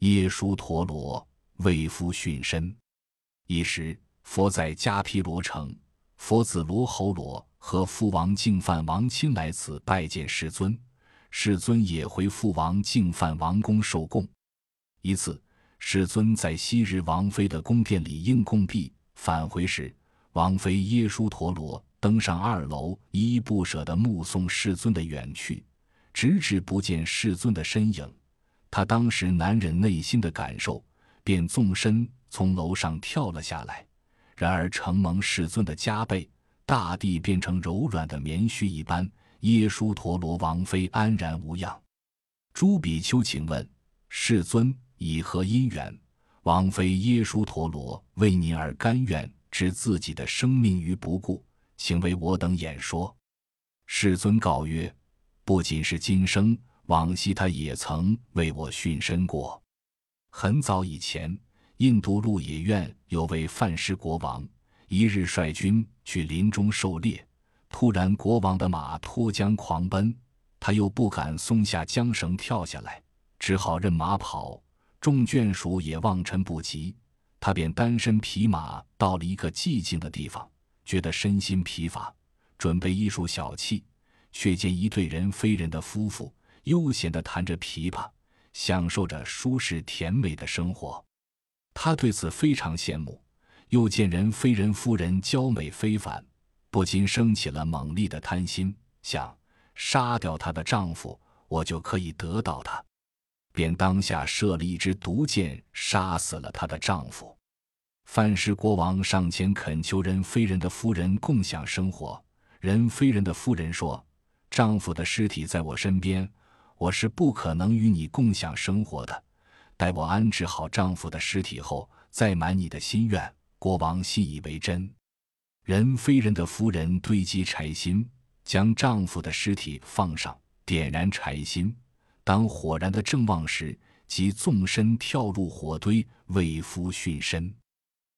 耶输陀罗为夫殉身。一时，佛在迦毗罗城，佛子罗侯罗和父王净饭王亲来此拜见世尊，世尊也回父王净饭王宫受供。一次，世尊在昔日王妃的宫殿里应供毕，返回时，王妃耶输陀罗登上二楼，依依不舍地目送世尊的远去，直至不见世尊的身影。他当时难忍内心的感受，便纵身从楼上跳了下来。然而承蒙世尊的加倍，大地变成柔软的棉絮一般，耶输陀罗王妃安然无恙。朱比丘，请问世尊以何因缘，王妃耶输陀罗为您而甘愿置自己的生命于不顾？请为我等演说。世尊告曰：不仅是今生。往昔他也曾为我殉身过。很早以前，印度鹿野苑有位范氏国王，一日率军去林中狩猎，突然国王的马脱缰狂奔，他又不敢松下缰绳跳下来，只好任马跑。众眷属也望尘不及，他便单身匹马到了一个寂静的地方，觉得身心疲乏，准备一束小憩，却见一对人非人的夫妇。悠闲地弹着琵琶，享受着舒适甜美的生活。他对此非常羡慕，又见人非人夫人娇美非凡，不禁生起了猛烈的贪心，想杀掉她的丈夫，我就可以得到她。便当下射了一支毒箭，杀死了她的丈夫。范氏国王上前恳求人非人的夫人共享生活。人非人的夫人说：“丈夫的尸体在我身边。”我是不可能与你共享生活的。待我安置好丈夫的尸体后，再满你的心愿。国王信以为真。人非人的夫人堆积柴薪，将丈夫的尸体放上，点燃柴薪。当火燃的正旺时，即纵身跳入火堆，为夫殉身。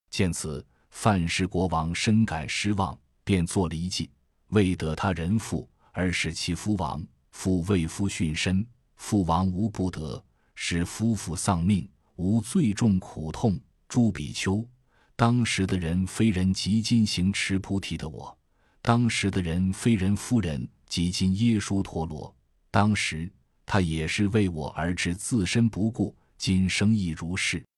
见此，范氏国王深感失望，便做了一计，为得他人妇，而使其夫亡。父为夫殉身，父亡无不得，使夫妇丧命，无最重苦痛。朱比丘，当时的人非人即今行持菩提的我，当时的人非人夫人即今耶输陀罗，当时他也是为我而置自身不顾，今生亦如是。